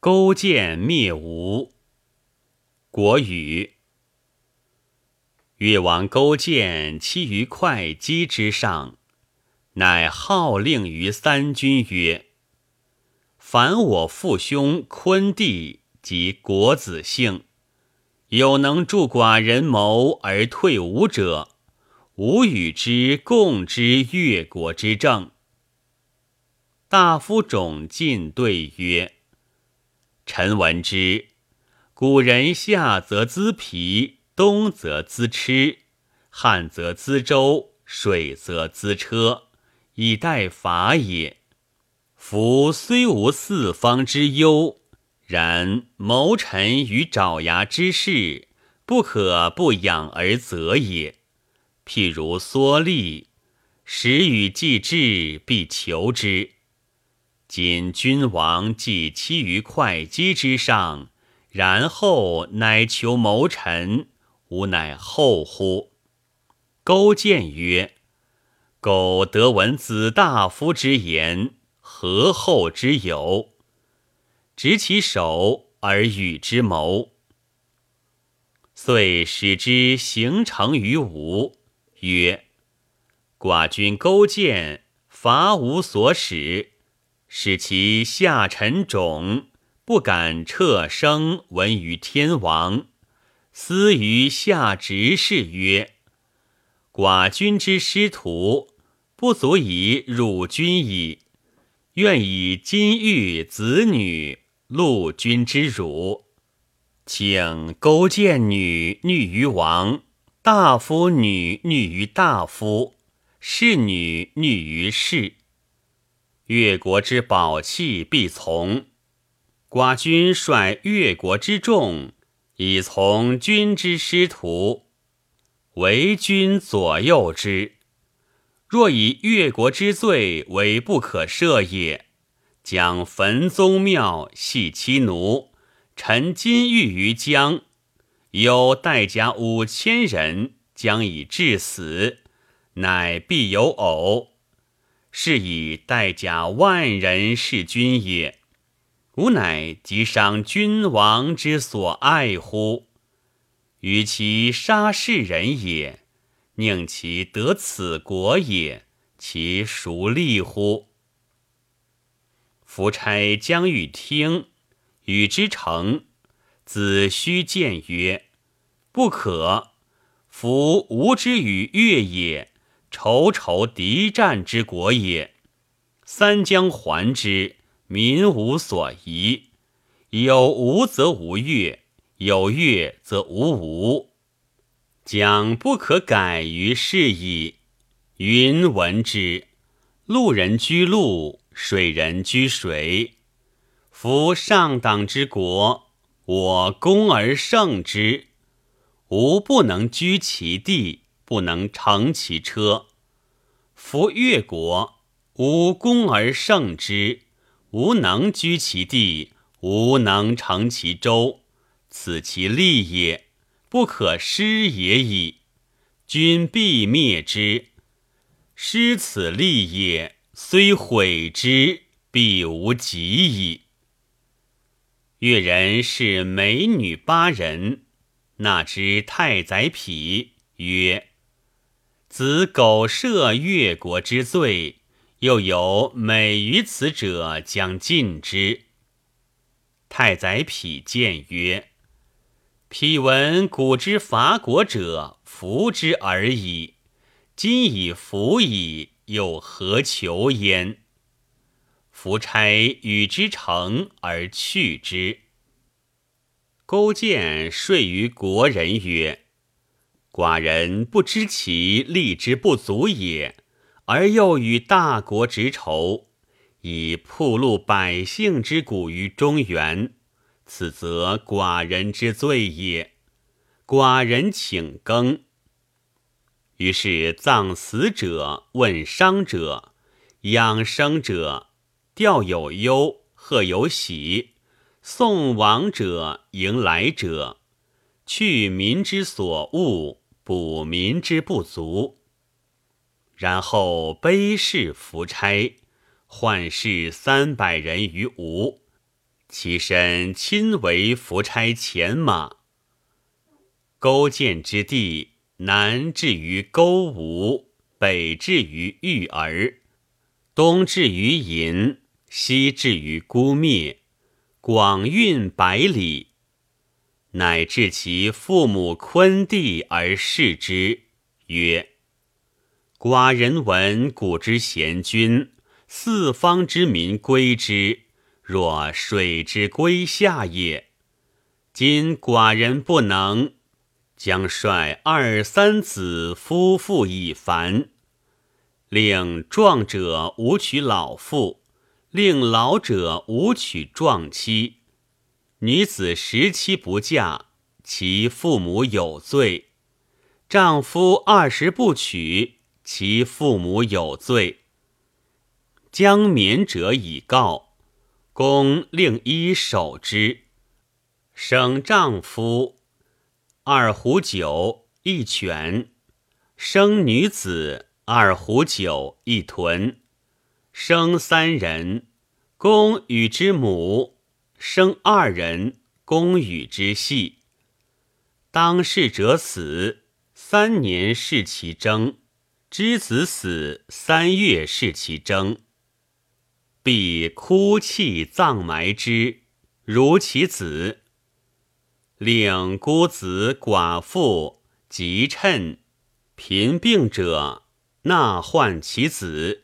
勾践灭吴。国语。越王勾践栖于会稽之上，乃号令于三军曰：“凡我父兄昆弟及国子姓，有能助寡人谋而退吴者，吾与之共之越国之政。”大夫种进对曰：“臣闻之，古人夏则资皮。”冬则资吃，旱则资舟，水则资车，以待伐也。夫虽无四方之忧，然谋臣与爪牙之事，不可不养而择也。譬如蓑笠，时与既至，必求之。今君王既栖于会稽之上，然后乃求谋臣。吾乃后乎？勾践曰：“苟得闻子大夫之言，何后之有？执其手而与之谋。”遂使之行成于吴，曰：“寡君勾践伐吴所使，使其下臣种不敢彻声闻于天王。”思于下执事曰：“寡君之师徒不足以辱君矣，愿以金玉子女戮君之辱。请勾践女虐于王，大夫女虐于大夫，侍女虐于侍。越国之宝器必从。寡君率越国之众。”以从君之师徒，为君左右之。若以越国之罪为不可赦也，将焚宗庙，系妻奴，陈金玉于江，有代甲五千人，将以致死，乃必有偶。是以代甲万人弑君也。吾乃即伤君王之所爱乎？与其杀世人也，宁其得此国也，其孰利乎？夫差将欲听，与之成。子虚谏曰：“不可。夫吾之与越也，仇仇敌战之国也。三将还之。”民无所疑，有无则无越，有越则无无，将不可改于是矣。云闻之，陆人居陆，水人居水。夫上党之国，我攻而胜之，吾不能居其地，不能乘其车。夫越国，无功而胜之。无能居其地，无能成其州，此其利也，不可失也已。君必灭之。失此利也，虽毁之，必无及矣。越人是美女八人，纳之太宰匹曰：“子苟赦越国之罪。”又有美于此者，将尽之。太宰匹谏曰：“匹闻古之伐国者，服之而已。今已服矣，又何求焉？”夫差与之成而去之。勾践说于国人曰：“寡人不知其力之不足也。”而又与大国执仇，以铺露百姓之骨于中原，此则寡人之罪也。寡人请更。于是葬死者，问伤者，养生者，吊有忧，贺有喜，送亡者，迎来者，去民之所恶，补民之不足。然后卑视夫差，换士三百人于吴，其身亲为夫差前马。勾践之地，南至于勾吴，北至于玉儿，东至于鄞，西至于孤灭，广运百里。乃至其父母昆弟而视之，曰：“寡人闻古之贤君，四方之民归之，若水之归下也。今寡人不能，将率二三子夫妇以凡，令壮者无娶老妇，令老者无娶壮妻。”女子十七不嫁，其父母有罪；丈夫二十不娶，其父母有罪。将免者以告，公令一守之。生丈夫二壶酒一犬，生女子二壶酒一豚，生三人，公与之母。生二人，公与之系。当事者死，三年是其征；之子死，三月是其征。必哭泣葬埋之，如其子。令孤子寡妇及趁贫病者纳患其子，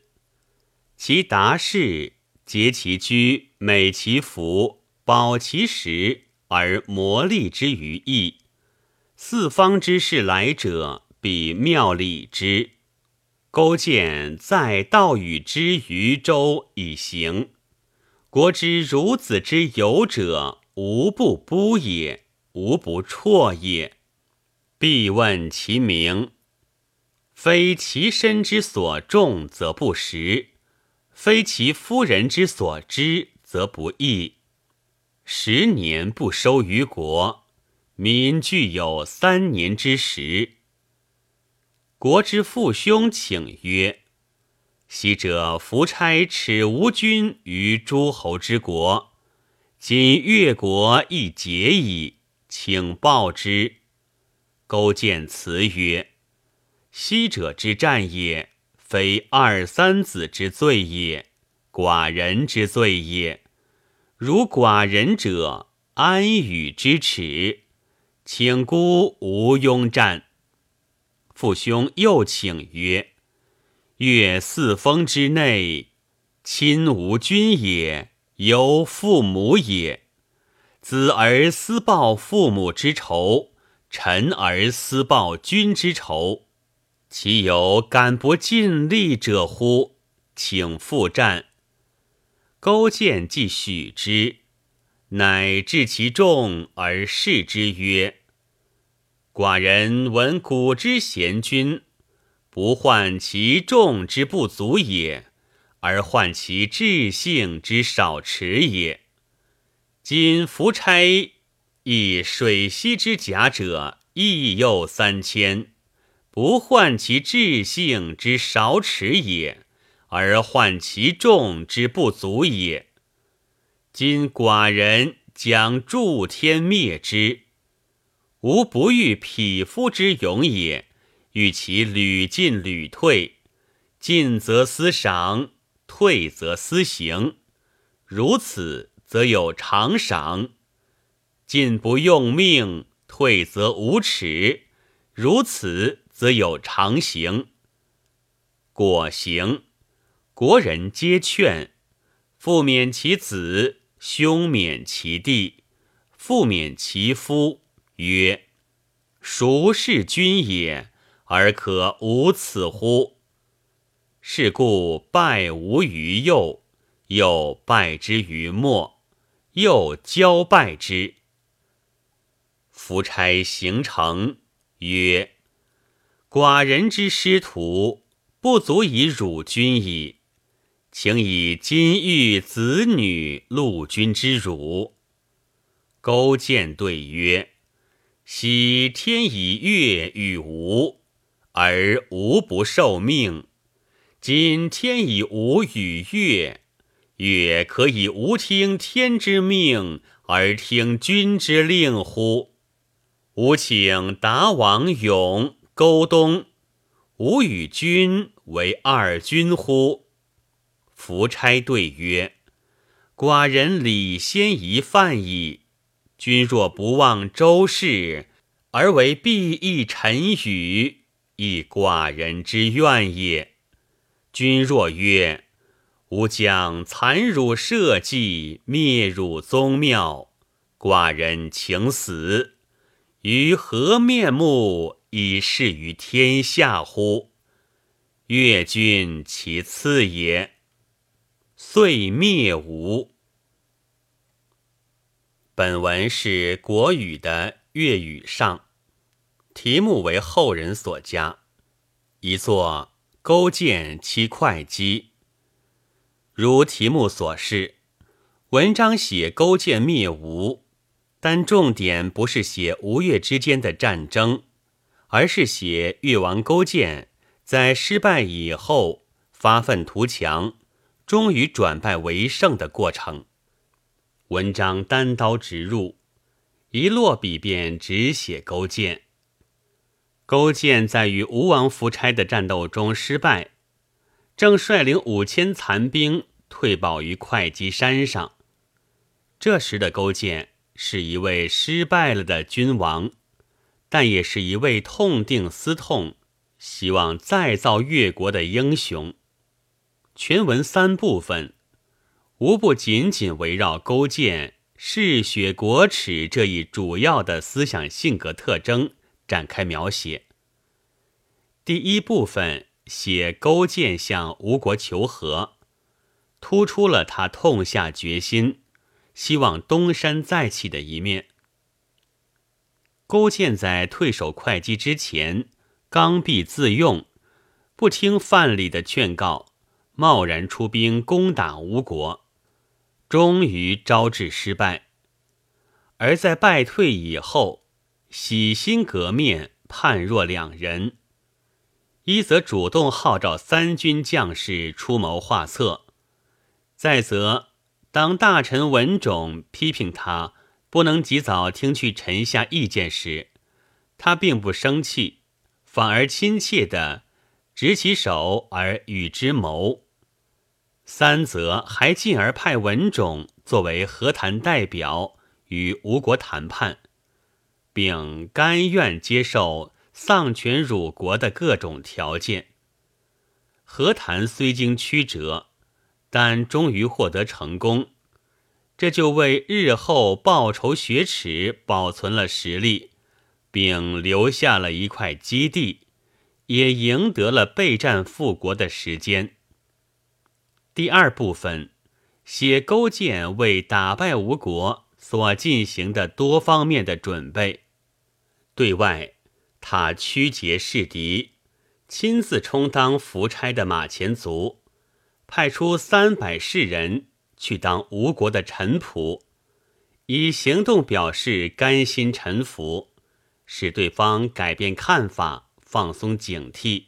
其达士结其居，美其服。保其实而磨砺之于义，四方之士来者，必妙礼之。勾践在道与之于周以行，国之孺子之有者，无不不也，无不辍也。必问其名，非其身之所重，则不食；非其夫人之所知，则不义。十年不收于国，民具有三年之时。国之父兄请曰：“昔者夫差耻无君于诸侯之国，今越国亦结矣，请报之。”勾践辞曰：“昔者之战也，非二三子之罪也，寡人之罪也。”如寡人者，安与之耻？请孤无庸战。父兄又请曰：“越四封之内，亲无君也，有父母也。子而思报父母之仇，臣而思报君之仇，其有敢不尽力者乎？请复战。”勾践既许之，乃治其众而视之曰：“寡人闻古之贤君，不患其众之不足也，而患其智性之少迟也。今夫差以水西之甲者，亦又三千，不患其智性之少迟也。”而患其众之不足也。今寡人将助天灭之，吾不欲匹夫之勇也，欲其屡进屡退，进则思赏，退则思刑。如此，则有长赏；进不用命，退则无耻。如此，则有长刑。果行。国人皆劝，父免其子，兄免其弟，父免其夫，曰：“孰是君也？而可无此乎？”是故拜吾于右，又拜之于末，又交拜之。夫差行成曰：“寡人之师徒，不足以辱君矣。”请以金玉子女陆君之辱。勾践对曰：“昔天以月与吾，而吾不受命；今天以吾与月，月可以无听天之命而听君之令乎？吾请达王勇、勾东，吾与君为二君乎？夫差对曰：“寡人礼先一犯矣。君若不忘周氏，而为必义臣语，亦寡人之愿也。君若曰：‘吾将残辱社稷，灭汝宗庙，寡人请死。’于何面目以示于天下乎？越君其次也。”遂灭吴。本文是国语的粤语上，题目为后人所加，一作勾践其会稽。如题目所示，文章写勾践灭吴，但重点不是写吴越之间的战争，而是写越王勾践在失败以后发愤图强。终于转败为胜的过程。文章单刀直入，一落笔便只写勾践。勾践在与吴王夫差的战斗中失败，正率领五千残兵退保于会稽山上。这时的勾践是一位失败了的君王，但也是一位痛定思痛、希望再造越国的英雄。全文三部分，无不紧紧围绕勾践嗜血国耻这一主要的思想性格特征展开描写。第一部分写勾践向吴国求和，突出了他痛下决心，希望东山再起的一面。勾践在退守会稽之前，刚愎自用，不听范蠡的劝告。贸然出兵攻打吴国，终于招致失败。而在败退以后，洗心革面，判若两人。一则主动号召三军将士出谋划策；再则，当大臣文种批评他不能及早听取臣下意见时，他并不生气，反而亲切地执起手而与之谋。三则还进而派文种作为和谈代表与吴国谈判，并甘愿接受丧权辱国的各种条件。和谈虽经曲折，但终于获得成功，这就为日后报仇雪耻保存了实力，并留下了一块基地，也赢得了备战复国的时间。第二部分写勾践为打败吴国所进行的多方面的准备。对外，他屈节示敌，亲自充当夫差的马前卒，派出三百士人去当吴国的臣仆，以行动表示甘心臣服，使对方改变看法，放松警惕。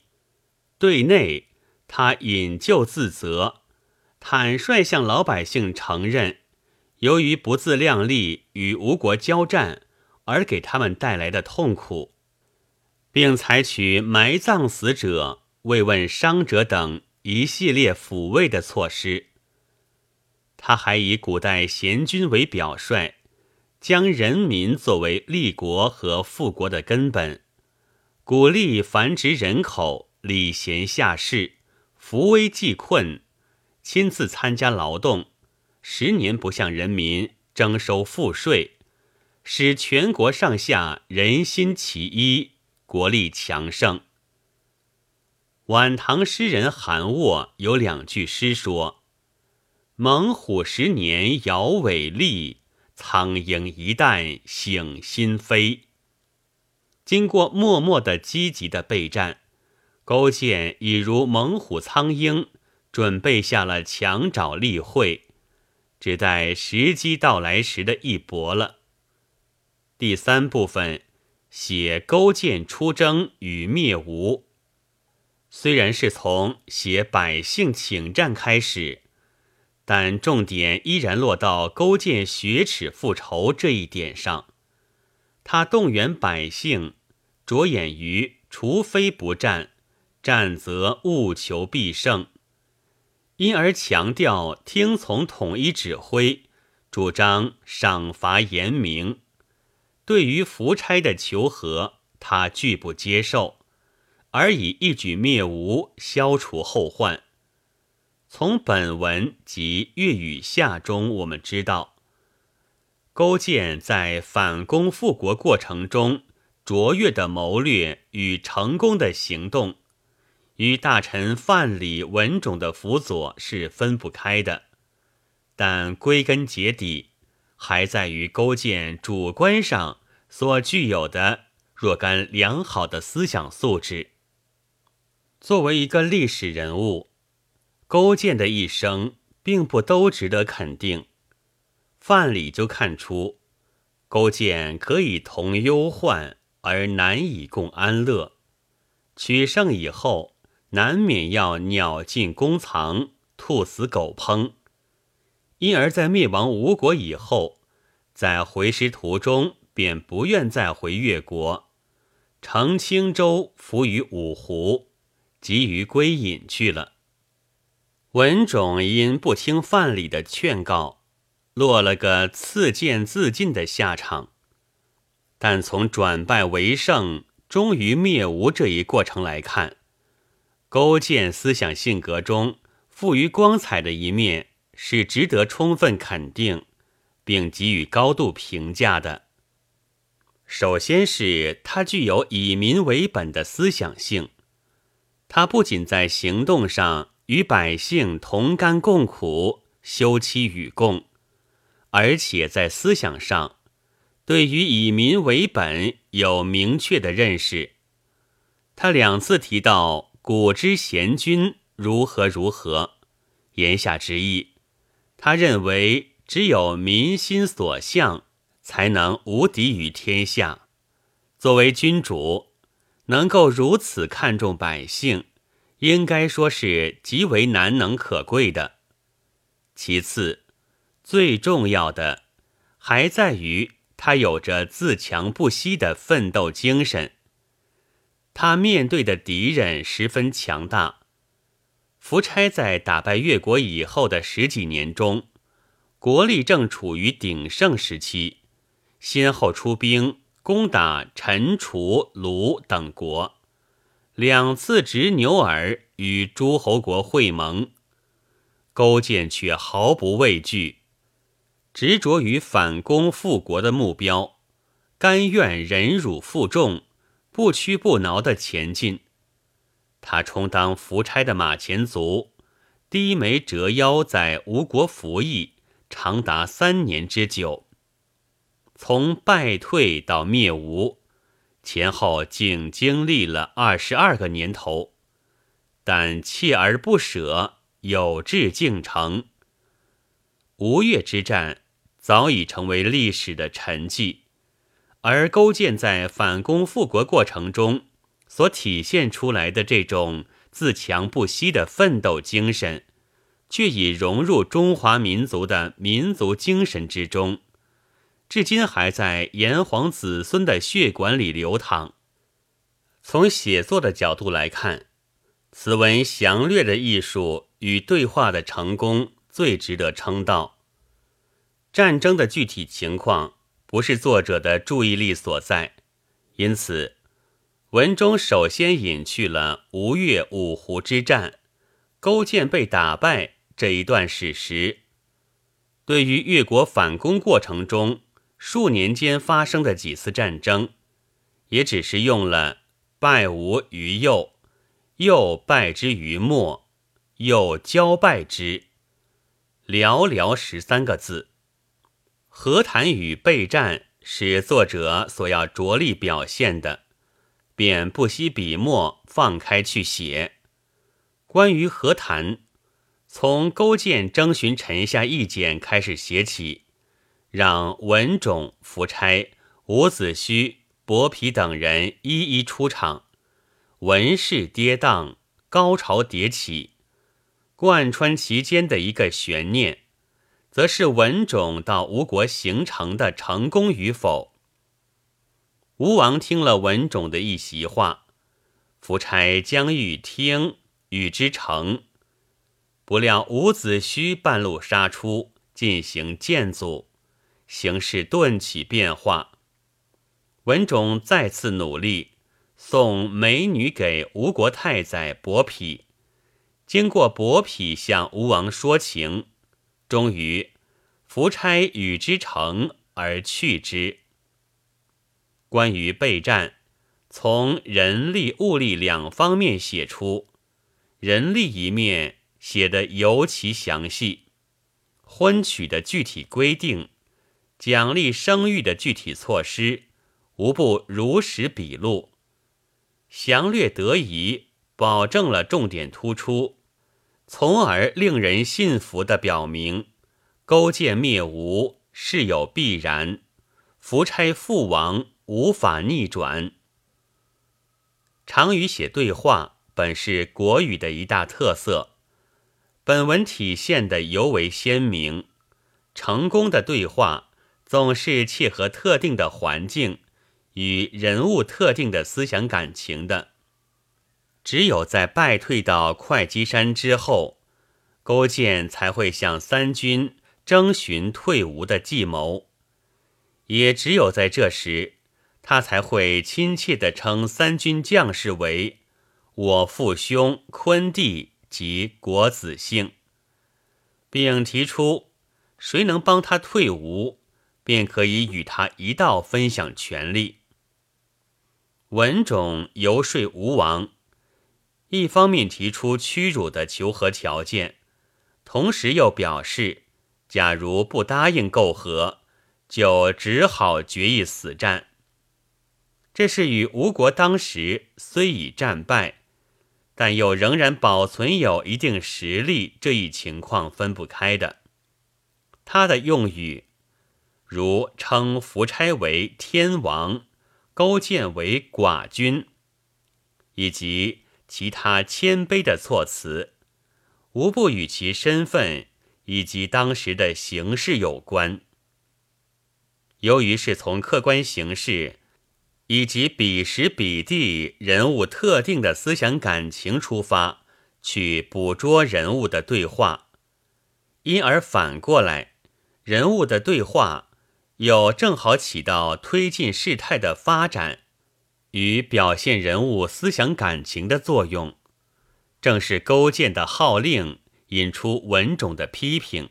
对内，他引咎自责。坦率向老百姓承认，由于不自量力与吴国交战而给他们带来的痛苦，并采取埋葬死者、慰问伤者等一系列抚慰的措施。他还以古代贤君为表率，将人民作为立国和富国的根本，鼓励繁殖人口，礼贤下士，扶危济困。亲自参加劳动，十年不向人民征收赋税，使全国上下人心齐一，国力强盛。晚唐诗人韩沃有两句诗说：“猛虎十年摇尾立，苍鹰一旦醒心飞。”经过默默的积极的备战，勾践已如猛虎苍鹰。准备下了强找例会，只待时机到来时的一搏了。第三部分写勾践出征与灭吴，虽然是从写百姓请战开始，但重点依然落到勾践雪耻复仇这一点上。他动员百姓，着眼于除非不战，战则务求必胜，因而强调听从统一指挥，主张赏罚严明。对于夫差的求和，他拒不接受，而以一举灭吴，消除后患。从本文及粤语下中，我们知道，勾践在反攻复国过程中卓越的谋略与成功的行动，与大臣范蠡、文种的辅佐是分不开的。但归根结底，还在于勾践主观上所具有的若干良好的思想素质。作为一个历史人物。勾践的一生并不都值得肯定，范蠡就看出，勾践可以同忧患而难以共安乐，取胜以后难免要鸟尽弓藏，兔死狗烹，因而，在灭亡吴国以后，在回师途中便不愿再回越国，乘轻舟浮于五湖，急于归隐去了。文种因不听范蠡的劝告，落了个刺剑自尽的下场。但从转败为胜、终于灭吴这一过程来看，勾践思想性格中富于光彩的一面是值得充分肯定，并给予高度评价的。首先是他具有以民为本的思想性，他不仅在行动上。与百姓同甘共苦，休戚与共，而且在思想上，对于以民为本有明确的认识。他两次提到古之贤君如何如何，言下之意，他认为只有民心所向，才能无敌于天下。作为君主，能够如此看重百姓。应该说是极为难能可贵的。其次，最重要的还在于他有着自强不息的奋斗精神。他面对的敌人十分强大。夫差在打败越国以后的十几年中，国力正处于鼎盛时期，先后出兵攻打陈、楚、卢等国。两次执牛耳与诸侯国会盟，勾践却毫不畏惧，执着于反攻复国的目标，甘愿忍辱负重，不屈不挠的前进。他充当夫差的马前卒，低眉折腰在吴国服役，长达三年之久。从败退到灭吴。前后竟经历了二十二个年头，但锲而不舍，有志竟成。吴越之战早已成为历史的沉寂，而勾践在反攻复国过程中所体现出来的这种自强不息的奋斗精神，却已融入中华民族的民族精神之中。至今还在炎黄子孙的血管里流淌。从写作的角度来看，此文详略的艺术与对话的成功最值得称道。战争的具体情况不是作者的注意力所在，因此文中首先隐去了吴越五湖之战、勾践被打败这一段史实。对于越国反攻过程中，数年间发生的几次战争，也只是用了“败吴于右，右败之于末，又交败之”寥寥十三个字。和谈与备战是作者所要着力表现的，便不惜笔墨放开去写。关于和谈，从勾践征询臣下意见开始写起。让文种、夫差、伍子胥、伯嚭等人一一出场，文势跌宕，高潮迭起，贯穿其间的一个悬念，则是文种到吴国行成的成功与否。吴王听了文种的一席话，夫差将欲听与之成，不料伍子胥半路杀出，进行建阻，形势顿起变化。文种再次努力，送美女给吴国太宰伯嚭，经过伯嚭向吴王说情。终于，夫差与之成而去之。关于备战，从人力、物力两方面写出。人力一面写得尤其详细，婚娶的具体规定，奖励生育的具体措施，无不如实笔录，详略得宜，保证了重点突出。从而令人信服的表明，勾践灭吴事有必然，夫差父王无法逆转。常与写对话本是国语的一大特色，本文体现的尤为鲜明。成功的对话总是切合特定的环境与人物特定的思想感情的。只有在败退到会稽山之后，勾践才会向三军征询退吴的计谋；也只有在这时，他才会亲切地称三军将士为“我父兄昆弟及国子姓”，并提出谁能帮他退吴，便可以与他一道分享权力。文种游说吴王。一方面提出屈辱的求和条件，同时又表示，假如不答应媾和，就只好决一死战。这是与吴国当时虽已战败，但又仍然保存有一定实力这一情况分不开的。他的用语，如称夫差为天王，勾践为寡君，以及。其他谦卑的措辞，无不与其身份以及当时的形势有关。由于是从客观形势以及彼时彼地人物特定的思想感情出发去捕捉人物的对话，因而反过来，人物的对话又正好起到推进事态的发展。与表现人物思想感情的作用，正是勾践的号令引出文种的批评。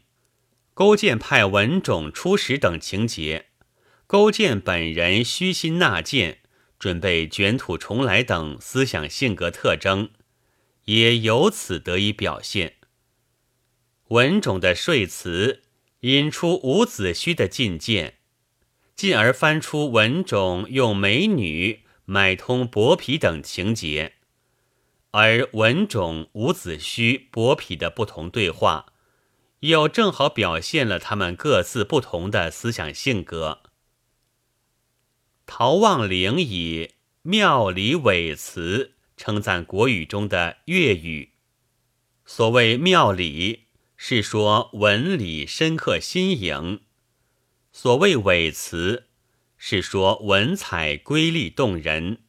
勾践派文种出使等情节，勾践本人虚心纳谏，准备卷土重来等思想性格特征，也由此得以表现。文种的说辞引出伍子胥的进谏，进而翻出文种用美女。买通薄皮等情节，而文种、伍子胥、薄皮的不同对话，又正好表现了他们各自不同的思想性格。陶望龄以妙理伟辞称赞国语中的粤语。所谓妙理，是说文理深刻新颖；所谓伟辞。是说文采瑰丽动人。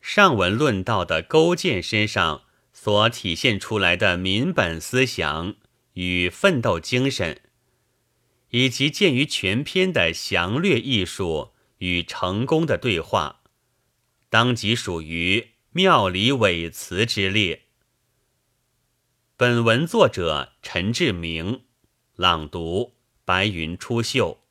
上文论道的勾践身上所体现出来的民本思想与奋斗精神，以及鉴于全篇的详略艺术与成功的对话，当即属于妙理伟辞之列。本文作者陈志明，朗读：白云出岫。